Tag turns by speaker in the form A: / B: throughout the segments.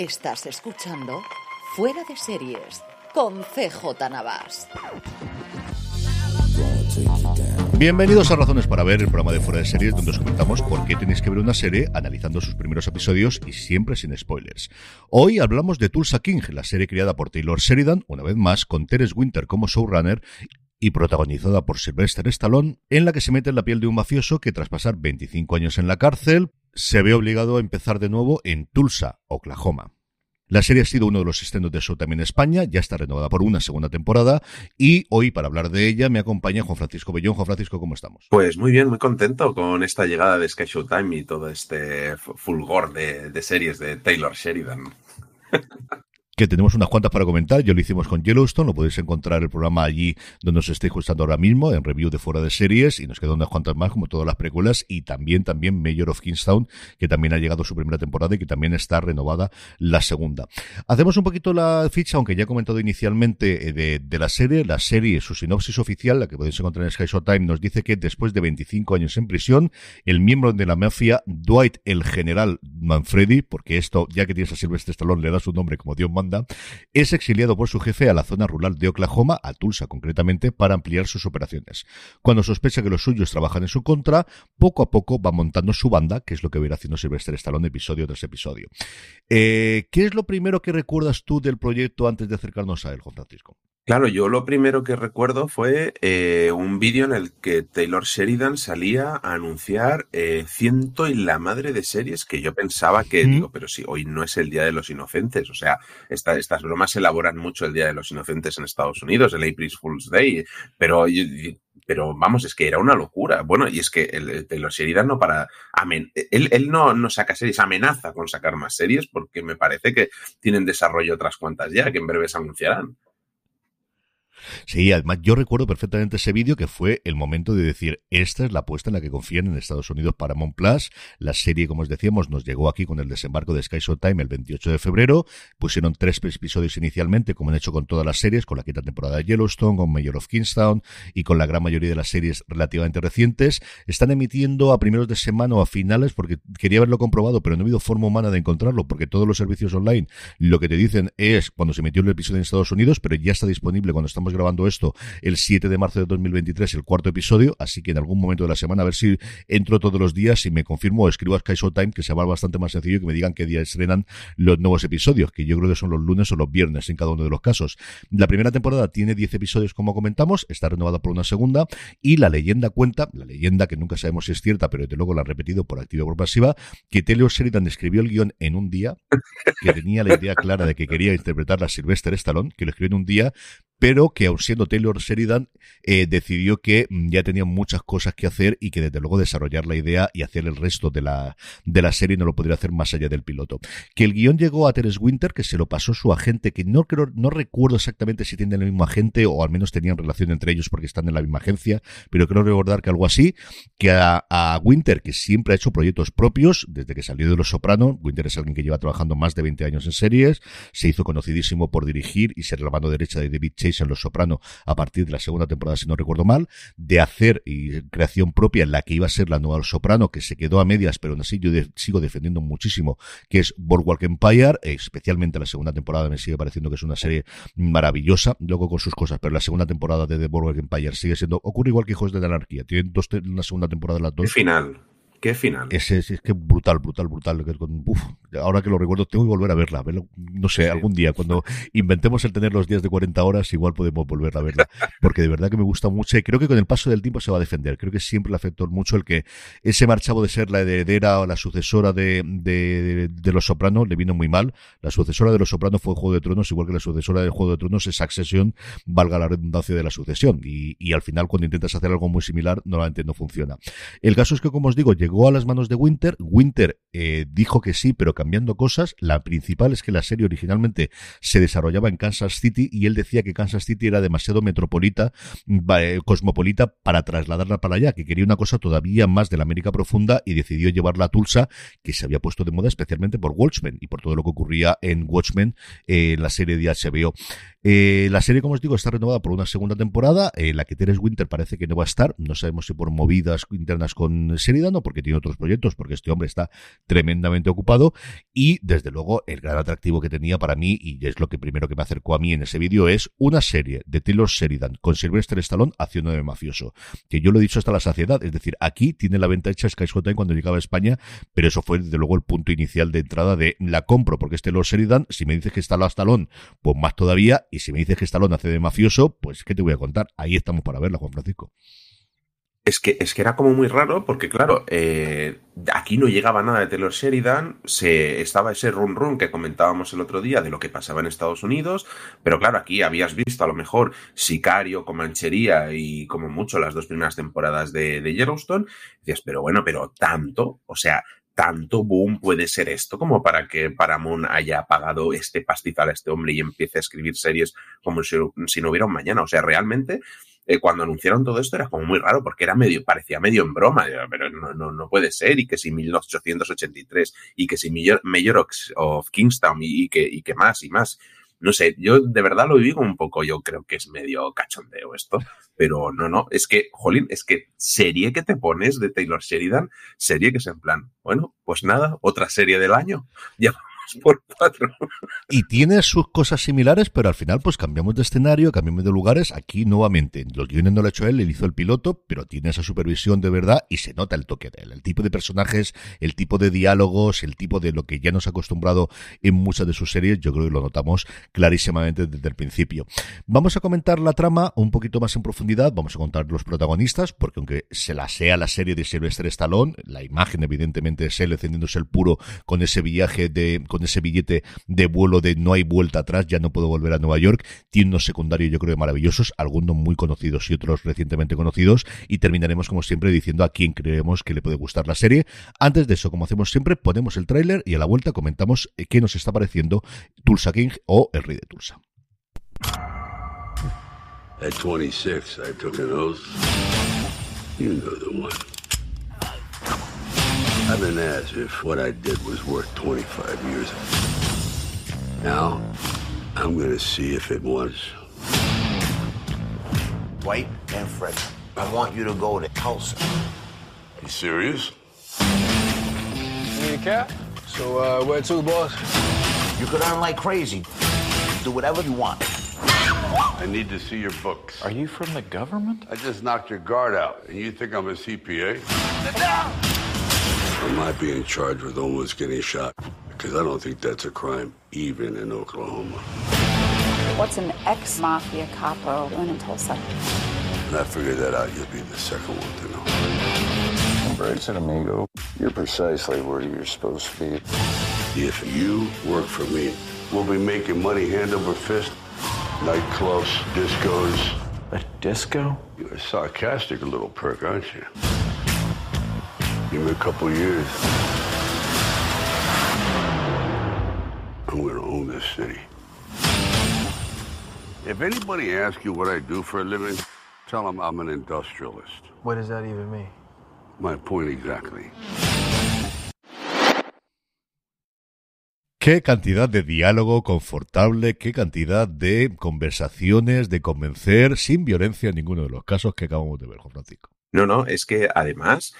A: Estás escuchando Fuera de Series con CJ Navas.
B: Bienvenidos a Razones para Ver, el programa de Fuera de Series, donde os comentamos por qué tenéis que ver una serie analizando sus primeros episodios y siempre sin spoilers. Hoy hablamos de Tulsa King, la serie creada por Taylor Sheridan, una vez más, con Teres Winter como showrunner y protagonizada por Sylvester Stallone, en la que se mete en la piel de un mafioso que tras pasar 25 años en la cárcel, se ve obligado a empezar de nuevo en Tulsa, Oklahoma. La serie ha sido uno de los estrenos de Showtime en España, ya está renovada por una segunda temporada y hoy para hablar de ella me acompaña Juan Francisco Bellón. Juan Francisco, ¿cómo estamos?
C: Pues muy bien, muy contento con esta llegada de Sky Showtime y todo este fulgor de, de series de Taylor Sheridan.
B: que tenemos unas cuantas para comentar. Yo lo hicimos con Yellowstone, lo podéis encontrar el programa allí donde os estéis gustando ahora mismo, en review de fuera de series, y nos quedan unas cuantas más, como todas las precuelas, y también, también Mayor of Kingstown, que también ha llegado su primera temporada y que también está renovada la segunda. Hacemos un poquito la ficha, aunque ya he comentado inicialmente eh, de, de la serie. La serie, su sinopsis oficial, la que podéis encontrar en Sky Time, nos dice que después de 25 años en prisión, el miembro de la mafia, Dwight el General Manfredi, porque esto, ya que tienes a Silvestre Stallone, le da su nombre como Dios manda, es exiliado por su jefe a la zona rural de Oklahoma, a Tulsa concretamente, para ampliar sus operaciones. Cuando sospecha que los suyos trabajan en su contra, poco a poco va montando su banda, que es lo que ir haciendo Sylvester Stallone episodio tras episodio. Eh, ¿Qué es lo primero que recuerdas tú del proyecto antes de acercarnos a él, Juan Francisco?
C: Claro, yo lo primero que recuerdo fue eh, un vídeo en el que Taylor Sheridan salía a anunciar eh, ciento y la madre de series que yo pensaba que,
B: Mm.
C: digo, pero si hoy no es el Día de los Inocentes, o sea, esta- estas bromas se elaboran mucho el Día de los Inocentes en Estados Unidos, el April Fool's Day, pero, pero vamos, es que era una locura. Bueno, y es que el, el Taylor Sheridan no para, amen- él, él no, no saca series, amenaza con sacar más series porque me parece que tienen desarrollo otras cuantas ya, que en breve se anunciarán.
B: Sí, además yo recuerdo perfectamente ese vídeo que fue el momento de decir, esta es la apuesta en la que confían en Estados Unidos Paramount Plus. La serie, como os decíamos, nos llegó aquí con el desembarco de Sky Showtime el 28 de febrero. Pusieron tres episodios inicialmente, como han hecho con todas las series, con la quinta temporada de Yellowstone, con Mayor of Kingstown y con la gran mayoría de las series relativamente recientes. Están emitiendo a primeros de semana o a finales, porque quería haberlo comprobado, pero no ha habido forma humana de encontrarlo, porque todos los servicios online lo que te dicen es cuando se emitió el episodio en Estados Unidos, pero ya está disponible cuando estamos grabando esto el 7 de marzo de 2023, el cuarto episodio, así que en algún momento de la semana a ver si entro todos los días y me confirmo o escribo a Sky Showtime que se va bastante más sencillo que me digan qué día estrenan los nuevos episodios, que yo creo que son los lunes o los viernes en cada uno de los casos. La primera temporada tiene 10 episodios como comentamos, está renovada por una segunda y la leyenda cuenta, la leyenda que nunca sabemos si es cierta, pero desde luego la han repetido por activa y por pasiva, que Taylor Sheridan escribió el guion en un día, que tenía la idea clara de que quería interpretar a Sylvester Stallone, que lo escribió en un día, pero que aun siendo Taylor Sheridan eh, decidió que mm, ya tenía muchas cosas que hacer y que desde luego desarrollar la idea y hacer el resto de la, de la serie no lo podría hacer más allá del piloto. Que el guion llegó a Teres Winter, que se lo pasó su agente, que no creo, no recuerdo exactamente si tienen el mismo agente o al menos tenían relación entre ellos porque están en la misma agencia, pero creo recordar que algo así, que a, a Winter, que siempre ha hecho proyectos propios, desde que salió de Los Soprano, Winter es alguien que lleva trabajando más de 20 años en series, se hizo conocidísimo por dirigir y ser la mano derecha de David Chase en Los Soprano a partir de la segunda temporada, si no recuerdo mal, de hacer y creación propia la que iba a ser la nueva Los Soprano, que se quedó a medias, pero aún así yo sigo defendiendo muchísimo, que es Boardwalk Empire, especialmente la segunda temporada me sigue pareciendo que es una serie maravillosa, luego con sus cosas, pero la segunda temporada de The Empire sigue siendo, ocurre igual que Hijos de la Anarquía, tienen dos una segunda temporada de las dos,
C: final. ¿Qué final?
B: Ese es, que brutal, brutal, brutal. Uf, ahora que lo recuerdo, tengo que volver a verla. no sé, algún día, cuando inventemos el tener los días de 40 horas, igual podemos volver a verla. Porque de verdad que me gusta mucho y creo que con el paso del tiempo se va a defender. Creo que siempre le afectó mucho el que ese marchavo de ser la heredera o la sucesora de, de, Los Sopranos le vino muy mal. La sucesora de Los Sopranos fue Juego de Tronos, igual que la sucesora del Juego de Tronos es Succession, valga la redundancia de la sucesión. Y, y al final, cuando intentas hacer algo muy similar, normalmente no funciona. El caso es que, como os digo, llegó a las manos de Winter. Winter eh, dijo que sí, pero cambiando cosas. La principal es que la serie originalmente se desarrollaba en Kansas City y él decía que Kansas City era demasiado metropolita, eh, cosmopolita para trasladarla para allá, que quería una cosa todavía más de la América profunda y decidió llevarla a Tulsa, que se había puesto de moda especialmente por Watchmen y por todo lo que ocurría en Watchmen, eh, en la serie de HBO. Eh, la serie, como os digo, está renovada por una segunda temporada. Eh, la que Teres Winter parece que no va a estar. No sabemos si por movidas internas con Sheridan o porque tiene otros proyectos, porque este hombre está tremendamente ocupado. Y desde luego, el gran atractivo que tenía para mí, y es lo que primero que me acercó a mí en ese vídeo, es una serie de Taylor Sheridan con Sylvester Stallone haciendo de mafioso. Que yo lo he dicho hasta la saciedad. Es decir, aquí tiene la venta hecha Sky cuando llegaba a España, pero eso fue desde luego el punto inicial de entrada de la compro porque es Taylor Sheridan. Si me dices que está Stallone, pues más todavía y si me dices que Stallone hace de mafioso, pues ¿qué te voy a contar? Ahí estamos para verla, Juan Francisco.
C: Es que, es que era como muy raro, porque claro, eh, aquí no llegaba nada de Taylor Sheridan, se, estaba ese run run que comentábamos el otro día de lo que pasaba en Estados Unidos, pero claro, aquí habías visto a lo mejor Sicario, Comanchería y como mucho las dos primeras temporadas de, de Yellowstone, decías, pero bueno, pero tanto, o sea, tanto boom puede ser esto como para que Paramount haya pagado este pastizal a este hombre y empiece a escribir series como si, no hubiera un mañana. O sea, realmente eh, cuando anunciaron todo esto era como muy raro porque era medio, parecía medio en broma, pero no, no, no puede ser y que si 1883 y que si Mayor of Kingstown y, que, y que más y más. No sé, yo de verdad lo vivo un poco, yo creo que es medio cachondeo esto, pero no, no, es que, jolín, es que serie que te pones de Taylor Sheridan, serie que es en plan, bueno, pues nada, otra serie del año, ya por cuatro.
B: Y tiene sus cosas similares, pero al final pues cambiamos de escenario, cambiamos de lugares. Aquí nuevamente, los guiones no lo ha hecho él, él hizo el piloto, pero tiene esa supervisión de verdad y se nota el toque de él. El tipo de personajes, el tipo de diálogos, el tipo de lo que ya nos ha acostumbrado en muchas de sus series, yo creo que lo notamos clarísimamente desde el principio. Vamos a comentar la trama un poquito más en profundidad, vamos a contar los protagonistas, porque aunque se la sea la serie de Sylvester Stallone, la imagen evidentemente es él encendiéndose el puro con ese viaje de, ese billete de vuelo de no hay vuelta atrás, ya no puedo volver a Nueva York. Tiene unos secundarios yo creo maravillosos, algunos muy conocidos y otros recientemente conocidos. Y terminaremos como siempre diciendo a quién creemos que le puede gustar la serie. Antes de eso, como hacemos siempre, ponemos el tráiler y a la vuelta comentamos qué nos está pareciendo Tulsa King o El Rey de Tulsa. At 26, I took an oath. You know the. I've been asked if what I did was worth 25 years. Now, I'm gonna see if it was. White and Fred, I want you to go to Tulsa. You serious?
D: You need a cat? So, uh, where to, boss?
E: You could earn like crazy. Do whatever you want.
F: I need to see your books.
D: Are you from the government?
F: I just knocked your guard out, and you think I'm a CPA? Sit down! Am I being charged with almost getting shot? Because I don't think that's a crime, even in Oklahoma.
G: What's an ex-mafia capo doing in Tulsa?
F: When I figure that out, you'll be the second one to know.
D: Embrace it, amigo. You're precisely where you're supposed to be.
F: If you work for me, we'll be making money hand over fist. Nightclubs, discos.
D: A disco?
F: You're a sarcastic little prick, aren't you? Give me a couple years. I'm gonna own this city. If anybody asks you what I do for a living, tell them I'm an industrialist.
D: What does that even mean?
F: My point exactly.
B: Qué cantidad de diálogo confortable, qué cantidad de conversaciones, de convencer, sin violencia en ninguno de los casos que acabamos de ver, Juan Francisco.
C: No, no, es que además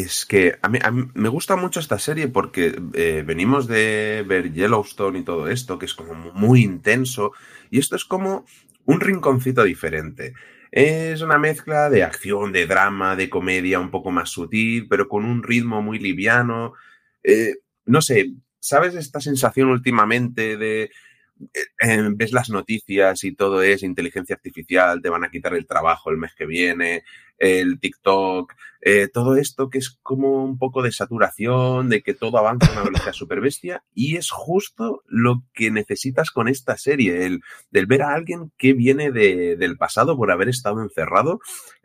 C: es que a mí, me gusta mucho esta serie porque eh, venimos de ver Yellowstone y todo esto, que es como muy intenso, y esto es como un rinconcito diferente. Es una mezcla de acción, de drama, de comedia un poco más sutil, pero con un ritmo muy liviano. Eh, no sé, ¿sabes esta sensación últimamente de eh, ves las noticias y todo es inteligencia artificial, te van a quitar el trabajo el mes que viene, el TikTok, eh, todo esto que es como un poco de saturación, de que todo avanza a una velocidad super bestia, y es justo lo que necesitas con esta serie, el del ver a alguien que viene de, del pasado por haber estado encerrado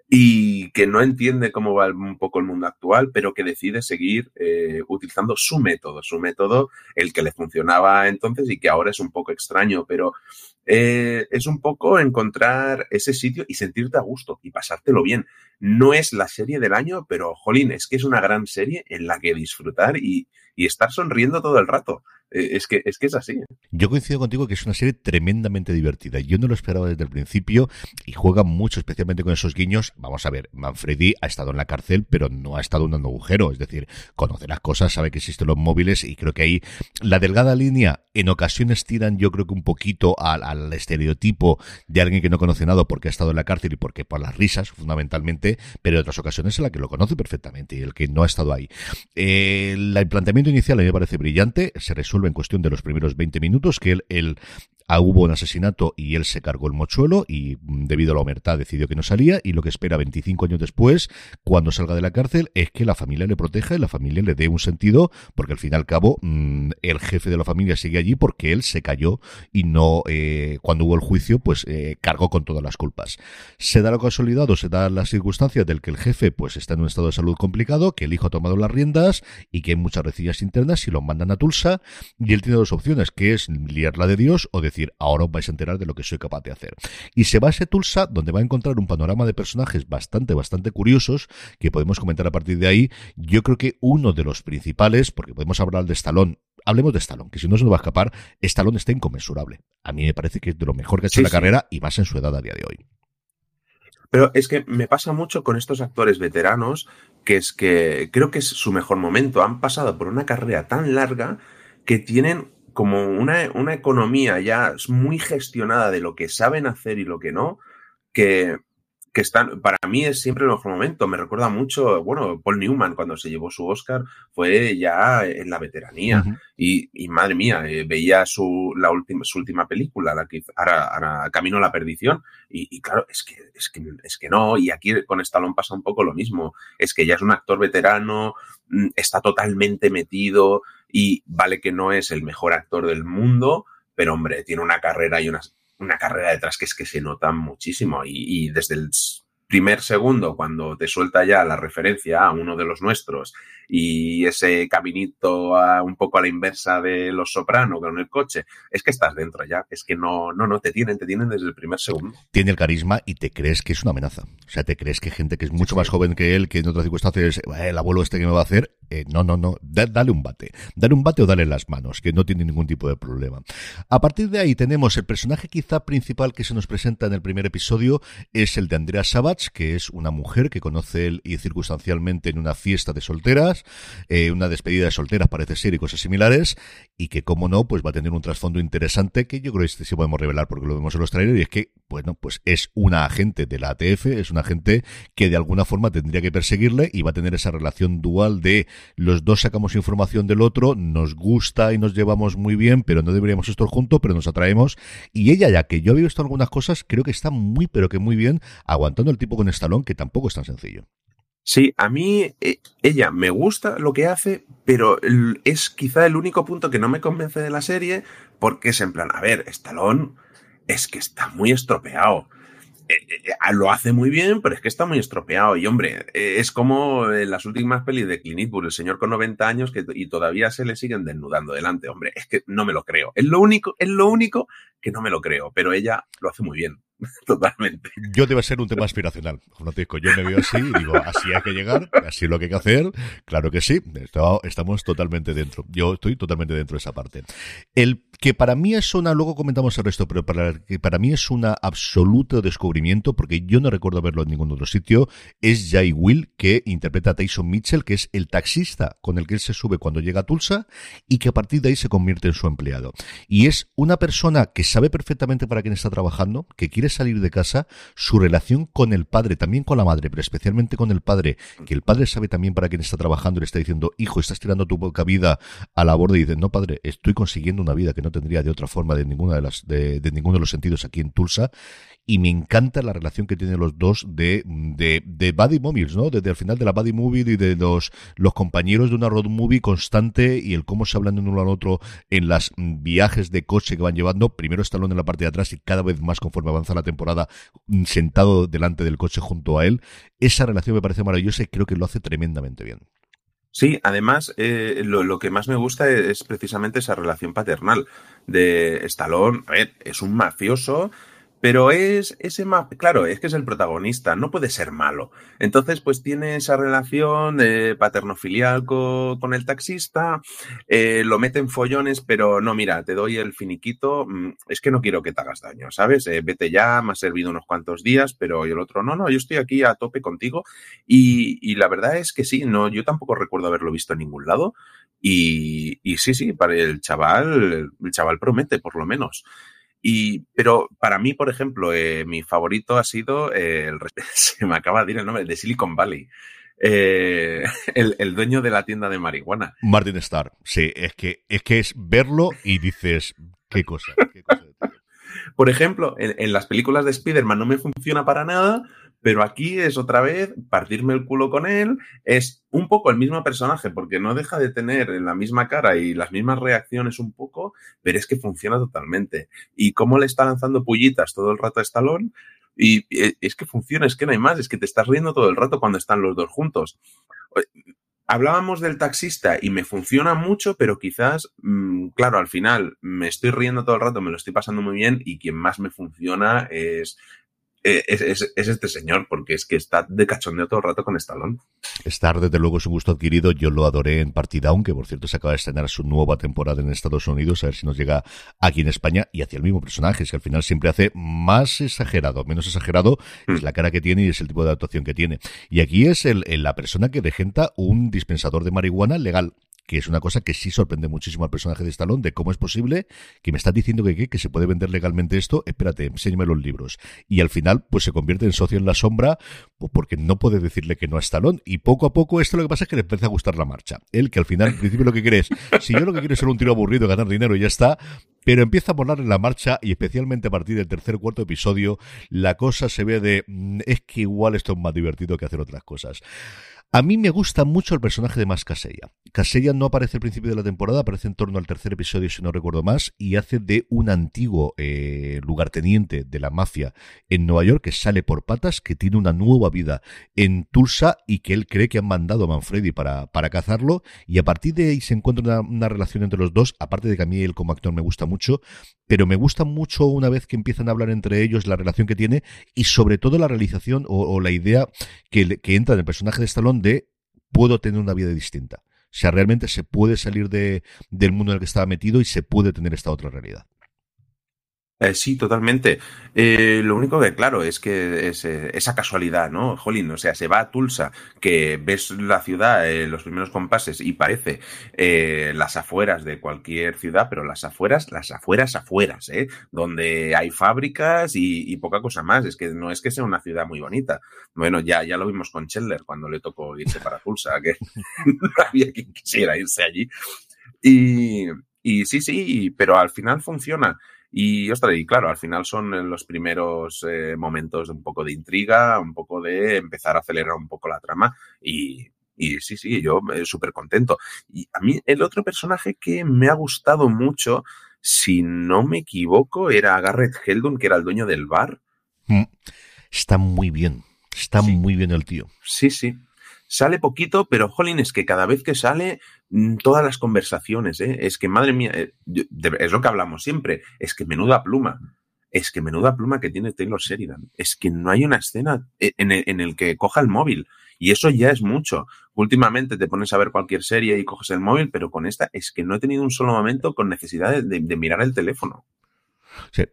C: y que no entiende cómo va un poco el mundo actual, pero que decide seguir eh, utilizando su método, su método, el que le funcionaba entonces y que ahora es un poco extraño, pero eh, es un poco encontrar ese sitio y sentirte a gusto y pasártelo bien. No es la serie del año, pero jolín, es que es una gran serie en la que disfrutar y, y estar sonriendo todo el rato. Eh, es que, es que es así.
B: Yo coincido contigo que es una serie tremendamente divertida. Yo no lo esperaba desde el principio y juega mucho, especialmente con esos guiños. Vamos a ver, Manfredi ha estado en la cárcel, pero no ha estado en agujero. Es decir, conoce las cosas, sabe que existen los móviles y creo que ahí la delgada línea en ocasiones tiran, yo creo que un poquito al, estereotipo de alguien que no conoce nada porque ha estado en la cárcel y porque por las risas, fundamentalmente, pero en otras ocasiones en la que lo conoce perfectamente y el que no ha estado ahí. Eh, el planteamiento inicial a mí me parece brillante, se resuelve en cuestión de los primeros 20 minutos, que él Ah, hubo un asesinato y él se cargó el mochuelo y mm, debido a la omertad decidió que no salía y lo que espera 25 años después, cuando salga de la cárcel, es que la familia le proteja y la familia le dé un sentido, porque al fin y al cabo mm, el jefe de la familia sigue allí porque él se cayó y no, eh, cuando hubo el juicio, pues eh, cargó con todas las culpas. Se da la casualidad o se da la circunstancia del que el jefe pues está en un estado de salud complicado, que el hijo ha tomado las riendas y que hay muchas rencillas internas y lo mandan a Tulsa y él tiene dos opciones, que es liarla de Dios o decir decir, ahora os vais a enterar de lo que soy capaz de hacer. Y se va a ese Tulsa, donde va a encontrar un panorama de personajes bastante, bastante curiosos, que podemos comentar a partir de ahí. Yo creo que uno de los principales, porque podemos hablar de Stallone, hablemos de Stallone, que si no se nos va a escapar, Stallone está inconmensurable. A mí me parece que es de lo mejor que ha hecho la carrera y más en su edad a día de hoy.
C: Pero es que me pasa mucho con estos actores veteranos, que es que creo que es su mejor momento. Han pasado por una carrera tan larga que tienen como una, una economía ya muy gestionada de lo que saben hacer y lo que no, que, que están, para mí es siempre el mejor momento. Me recuerda mucho, bueno, Paul Newman cuando se llevó su Oscar fue ya en la veteranía. y, y, madre mía, eh, veía su, la última, su última película, la que ahora, Camino a la Perdición. Y, y, claro, es que, es, que, es que no. Y aquí con Stallone pasa un poco lo mismo. Es que ya es un actor veterano, mm, está totalmente metido, y vale que no es el mejor actor del mundo, pero hombre, tiene una carrera y una, una carrera detrás que es que se nota muchísimo y, y desde el primer segundo, cuando te suelta ya la referencia a uno de los nuestros y ese caminito a, un poco a la inversa de Los Soprano con el coche, es que estás dentro ya, es que no, no, no, te tienen, te tienen desde el primer segundo.
B: Tiene el carisma y te crees que es una amenaza. O sea, te crees que gente que es mucho más joven que él, que en otras circunstancias, el abuelo este que me va a hacer, eh, no, no, no, dale un bate. Dale un bate o dale las manos, que no tiene ningún tipo de problema. A partir de ahí tenemos el personaje quizá principal que se nos presenta en el primer episodio, es el de Andrea Savage, que es una mujer que conoce él y circunstancialmente en una fiesta de solteras, eh, una despedida de solteras parece ser y cosas similares, y que como no, pues va a tener un trasfondo interesante que yo creo que este sí podemos revelar porque lo vemos en los trailers, y es que, bueno, pues es una agente de la ATF, es una agente que de alguna forma tendría que perseguirle y va a tener esa relación dual de los dos sacamos información del otro, nos gusta y nos llevamos muy bien, pero no deberíamos estar juntos, pero nos atraemos. Y ella, ya que yo había visto algunas cosas, creo que está muy, pero que muy bien, aguantando el tipo con Estalón, que tampoco es tan sencillo.
C: Sí, a mí eh, ella me gusta lo que hace, pero es quizá el único punto que no me convence de la serie, porque es en plan, a ver, Stallone es que está muy estropeado. Eh, eh, lo hace muy bien, pero es que está muy estropeado. Y hombre, es como en las últimas pelis de Clint Eastwood, el señor con 90 años que, y todavía se le siguen desnudando delante. Hombre, es que no me lo creo. Es lo único, es lo único que no me lo creo, pero ella lo hace muy bien. Totalmente.
B: Yo debe ser un tema aspiracional. Yo me veo así y digo, así hay que llegar, así es lo que hay que hacer. Claro que sí, estamos totalmente dentro. Yo estoy totalmente dentro de esa parte. El que para mí es una, luego comentamos el resto, pero para, que para mí es un absoluto descubrimiento, porque yo no recuerdo verlo en ningún otro sitio, es Jay Will, que interpreta a Tyson Mitchell, que es el taxista con el que él se sube cuando llega a Tulsa y que a partir de ahí se convierte en su empleado. Y es una persona que sabe perfectamente para quién está trabajando, que quiere salir de casa, su relación con el padre, también con la madre, pero especialmente con el padre, que el padre sabe también para quién está trabajando le está diciendo, hijo, estás tirando tu poca vida a la borda y dice, no padre, estoy consiguiendo una vida que no tendría de otra forma de ninguna de las, de, ninguno de los sentidos aquí en Tulsa y me encanta la relación que tienen los dos de, de, de buddy ¿no? Desde el final de la buddy movie y de los, los compañeros de una road movie constante y el cómo se hablan de uno al otro en las viajes de coche que van llevando. Primero Stallone en la parte de atrás y cada vez más conforme avanza la temporada sentado delante del coche junto a él. Esa relación me parece maravillosa y creo que lo hace tremendamente bien.
C: Sí, además, eh, lo, lo, que más me gusta es, precisamente esa relación paternal de Stallone. A ver, es un mafioso pero es ese más, claro, es que es el protagonista, no puede ser malo. Entonces, pues tiene esa relación de paterno-filial con, con, el taxista, eh, lo mete en follones, pero no, mira, te doy el finiquito, mm, es que no quiero que te hagas daño, ¿sabes? Eh, vete ya, me ha servido unos cuantos días, pero el otro, no, no, yo estoy aquí a tope contigo. Y, y la verdad es que sí, no, yo tampoco recuerdo haberlo visto en ningún lado. Y, y sí, sí, para el chaval, el chaval promete, por lo menos. Y, pero para mí, por ejemplo, eh, mi favorito ha sido, eh, el, se me acaba de ir el nombre, de Silicon Valley. Eh, el, el, dueño de la tienda de marihuana.
B: Martin Starr, sí, es que es, que es verlo y dices, qué cosa. Qué cosa
C: por ejemplo, en, en, las películas de Spider-Man no me funciona para nada, pero aquí es otra vez partirme el culo con él, es un poco el mismo personaje, porque no deja de tener la misma cara y las mismas reacciones un poco, pero es que funciona totalmente. Y cómo le está lanzando pullitas todo el rato a Stallone, y es que funciona, es que no hay más, es que te estás riendo todo el rato cuando están los dos juntos. Hablábamos del taxista y me funciona mucho, pero quizás, mmm, claro, al final me estoy riendo todo el rato, me lo estoy pasando muy bien y quien más me funciona es eh, es, es, es, este señor, porque es que está de cachondeo todo el rato con Stallone.
B: Star, desde luego, es un gusto adquirido. Yo lo adoré en Partida, aunque por cierto se acaba de estrenar su nueva temporada en Estados Unidos, a ver si nos llega aquí en España y hacia el mismo personaje, es que al final siempre hace más exagerado, menos exagerado, mm. es la cara que tiene y es el tipo de actuación que tiene. Y aquí es el, el la persona que regenta un dispensador de marihuana legal que es una cosa que sí sorprende muchísimo al personaje de Stallone, de cómo es posible que me estás diciendo que, que, que se puede vender legalmente esto, espérate, enséñame los libros. Y al final, pues se convierte en socio en la sombra, pues porque no puede decirle que no a Stallone. Y poco a poco esto lo que pasa es que le empieza a gustar la marcha. Él, que al final, al principio lo que quiere es, si yo lo que quiero es ser un tiro aburrido, ganar dinero y ya está, pero empieza a volar en la marcha y especialmente a partir del tercer o cuarto episodio, la cosa se ve de, es que igual esto es más divertido que hacer otras cosas. A mí me gusta mucho el personaje de Más Casella. Casella no aparece al principio de la temporada, aparece en torno al tercer episodio, si no recuerdo más, y hace de un antiguo eh, lugarteniente de la mafia en Nueva York que sale por patas, que tiene una nueva vida en Tulsa y que él cree que han mandado a Manfredi para, para cazarlo, y a partir de ahí se encuentra una, una relación entre los dos, aparte de que a mí él como actor me gusta mucho, pero me gusta mucho una vez que empiezan a hablar entre ellos la relación que tiene y sobre todo la realización o, la idea que, que entra en el personaje de Stallone de puedo tener una vida distinta. O sea, realmente se puede salir de, del mundo en el que estaba metido y se puede tener esta otra realidad.
C: Eh, sí, totalmente. Eh, lo único que, claro, es que es eh, esa casualidad, ¿no? Jolín, o sea, se va a Tulsa, que ves la ciudad, los primeros compases, y parece las afueras de cualquier ciudad, pero las afueras, las afueras, afueras, ¿eh? Donde hay fábricas y, poca cosa más. Es que no es que sea una ciudad muy bonita. Bueno, ya, ya lo vimos con Chandler cuando le tocó irse para Tulsa, que no había quien quisiera irse allí. Y sí, sí, pero al final funciona. Y, ostras, y claro, al final son los primeros eh, momentos de un poco de intriga, un poco de empezar a acelerar un poco la trama y, y sí, sí, yo eh, súper contento. Y a mí el otro personaje que me ha gustado mucho, si no me equivoco, era Garrett Heldon, que era el dueño del bar.
B: Mm. Está muy bien, está sí. muy bien el tío.
C: Sí, sí. Sale poquito, pero jolín, es que cada vez que sale, mm, todas las conversaciones, ¿eh? es que madre mía, eh, es lo que hablamos siempre, es que menuda pluma, es que menuda pluma que tiene Taylor Sheridan, es que no hay una escena en el, en el que coja el móvil, y eso ya es mucho. Últimamente te pones a ver cualquier serie y coges el móvil, pero con esta es que no he tenido un solo momento con necesidad de mirar el teléfono.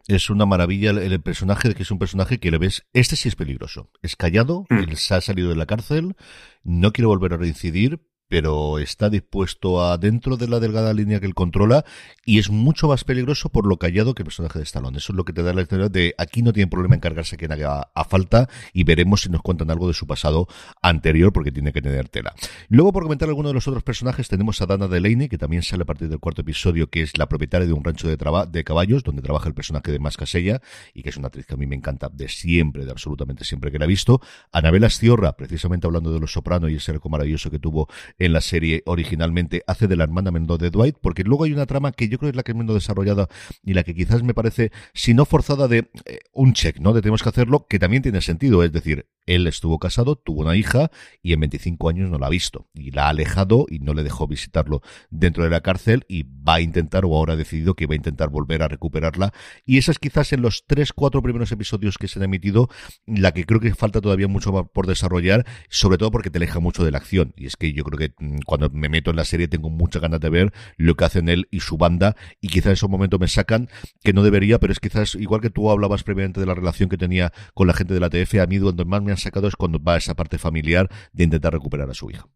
B: Es una maravilla el, el, personaje, que es un personaje que le ves, este sí es peligroso. Es callado, mm. él se ha salido de la cárcel, no quiere volver a reincidir, pero está dispuesto a dentro de la delgada línea que él controla y es mucho más peligroso por lo callado que el personaje de Stallone. Eso es lo que te da la idea de aquí no tiene problema en cargarse quien haga a falta y veremos si nos cuentan algo de su pasado anterior porque tiene que tener tela. Luego, por comentar alguno de los otros personajes, tenemos a Dana Delaney, que también sale a partir del cuarto episodio, que es la propietaria de un rancho de, caballos, donde trabaja el personaje de Más Casella, y que es una actriz que a mí me encanta de siempre, de absolutamente siempre que la he visto. Anabela Stiorra, precisamente hablando de Los Soprano y ese arco maravilloso que tuvo en la serie originalmente, hace de la hermana menor de Dwight, porque luego hay una trama que yo creo que es la que es menos desarrollada y la que quizás me parece, si no forzada, de eh, un check, ¿no? De tenemos que hacerlo, que también tiene sentido, es decir, él estuvo casado, tuvo una hija y en 25 años no la ha visto y la ha alejado y no le dejó visitarlo dentro de la cárcel y va a intentar o ahora ha decidido que va a intentar volver a recuperarla. Y esa es quizás en los 3, 4 primeros episodios que se han emitido la que creo que falta todavía mucho por desarrollar, sobre todo porque te aleja mucho de la acción. Y es que yo creo que mm, cuando me meto en la serie tengo muchas ganas de ver lo que hacen él y su banda y quizás en esos momentos me sacan que no debería, pero es quizás igual que tú hablabas previamente de la relación que tenía con la gente de la TF, a mí donde más me han sacado es cuando va a esa parte familiar de intentar recuperar a su hija.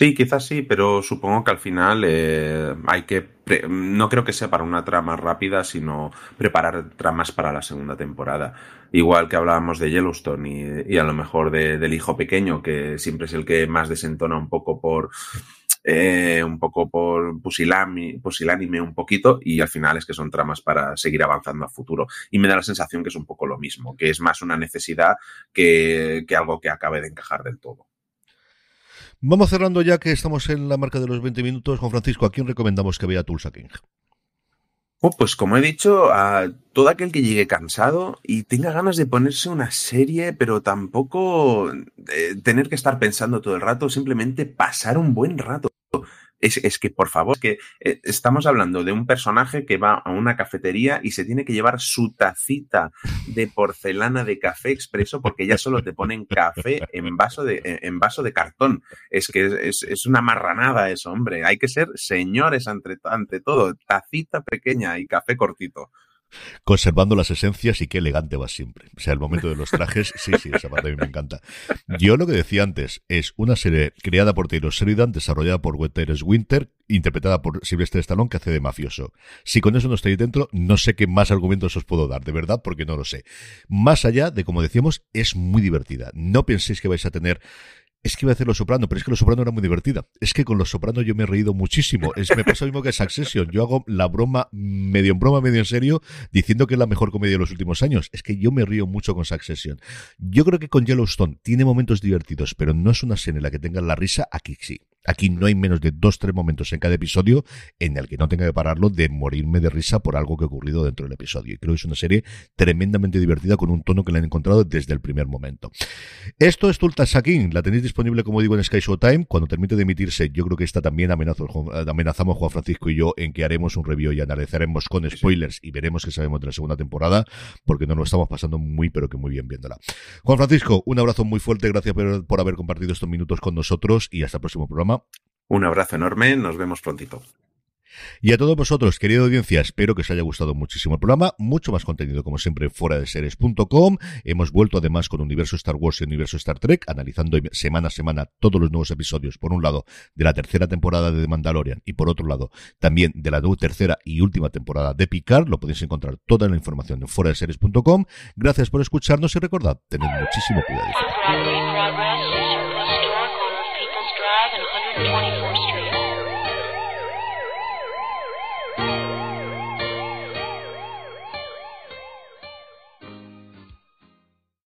C: Sí, quizás sí, pero supongo que al final eh, hay que... No creo que sea para una trama rápida, sino preparar tramas para la segunda temporada. Igual que hablábamos de Yellowstone y, a lo mejor del hijo pequeño, que siempre es el que más desentona un poco por eh, un poco por pusilánime un poquito y al final es que son tramas para seguir avanzando a futuro. Y me da la sensación que es un poco lo mismo, que es más una necesidad que, que algo que acabe de encajar del todo.
B: Vamos cerrando ya que estamos en la marca de los 20 minutos. Juan Francisco, ¿a quién recomendamos que vea Tulsa King?
C: Oh, pues como he dicho, a todo aquel que llegue cansado y tenga ganas de ponerse una serie, pero tampoco eh, tener que estar pensando todo el rato, simplemente pasar un buen rato. Es, que, por favor, es que eh, estamos hablando de un personaje que va a una cafetería y se tiene que llevar su tacita de porcelana de café expreso porque ya solo te ponen café en vaso de, en vaso de cartón. Es que es, es una marranada eso, hombre. Hay que ser señores ante, ante todo. Tacita pequeña y café cortito
B: conservando las esencias y qué elegante va siempre. O sea, el momento de los trajes, sí, sí, esa parte a mí me encanta. Yo lo que decía antes es una serie creada por Taylor Sheridan, desarrollada por Wet Winter, interpretada por Sylvester Stallone, que hace de mafioso. Si con eso no estoy dentro, no sé qué más argumentos os puedo dar, de verdad, porque no lo sé. Más allá de, como decíamos, es muy divertida. No penséis que vais a tener es que iba a hacer Los Soprano, pero es que Los Soprano era muy divertida. Es que con Los Soprano yo me he reído muchísimo. Es, me pasa lo mismo que Succession. Yo hago la broma, medio en broma, medio en serio, diciendo que es la mejor comedia de los últimos años. Es que yo me río mucho con Succession. Yo creo que con Yellowstone tiene momentos divertidos, pero no es una escena en la que tengan la risa. Aquí sí. Aquí no hay menos de dos, tres momentos en cada episodio en el que no tenga que pararlo de morirme de risa por algo que ha ocurrido dentro del episodio. Y creo que es una serie tremendamente divertida con un tono que la han encontrado desde el primer momento. Esto es Tulta Sakin. La tenéis disponible, como digo, en Sky Showtime. Cuando termine de emitirse, yo creo que esta también amenazo, amenazamos Juan Francisco y yo en que haremos un review y analizaremos con spoilers y veremos qué sabemos de la segunda temporada, porque no lo estamos pasando muy, pero que muy bien viéndola. Juan Francisco, un abrazo muy fuerte. Gracias por, por haber compartido estos minutos con nosotros y hasta el próximo programa.
C: Un abrazo enorme, nos vemos prontito.
B: Y a todos vosotros, querida audiencia, espero que os haya gustado muchísimo el programa. Mucho más contenido, como siempre, fuera de series.com. Hemos vuelto además con Universo Star Wars y Universo Star Trek, analizando semana a semana todos los nuevos episodios, por un lado, de la tercera temporada de The Mandalorian y por otro lado, también de la tercera y última temporada de Picard. Lo podéis encontrar toda la información en fuera de series.com. Gracias por escucharnos y recordad, tened muchísimo cuidado.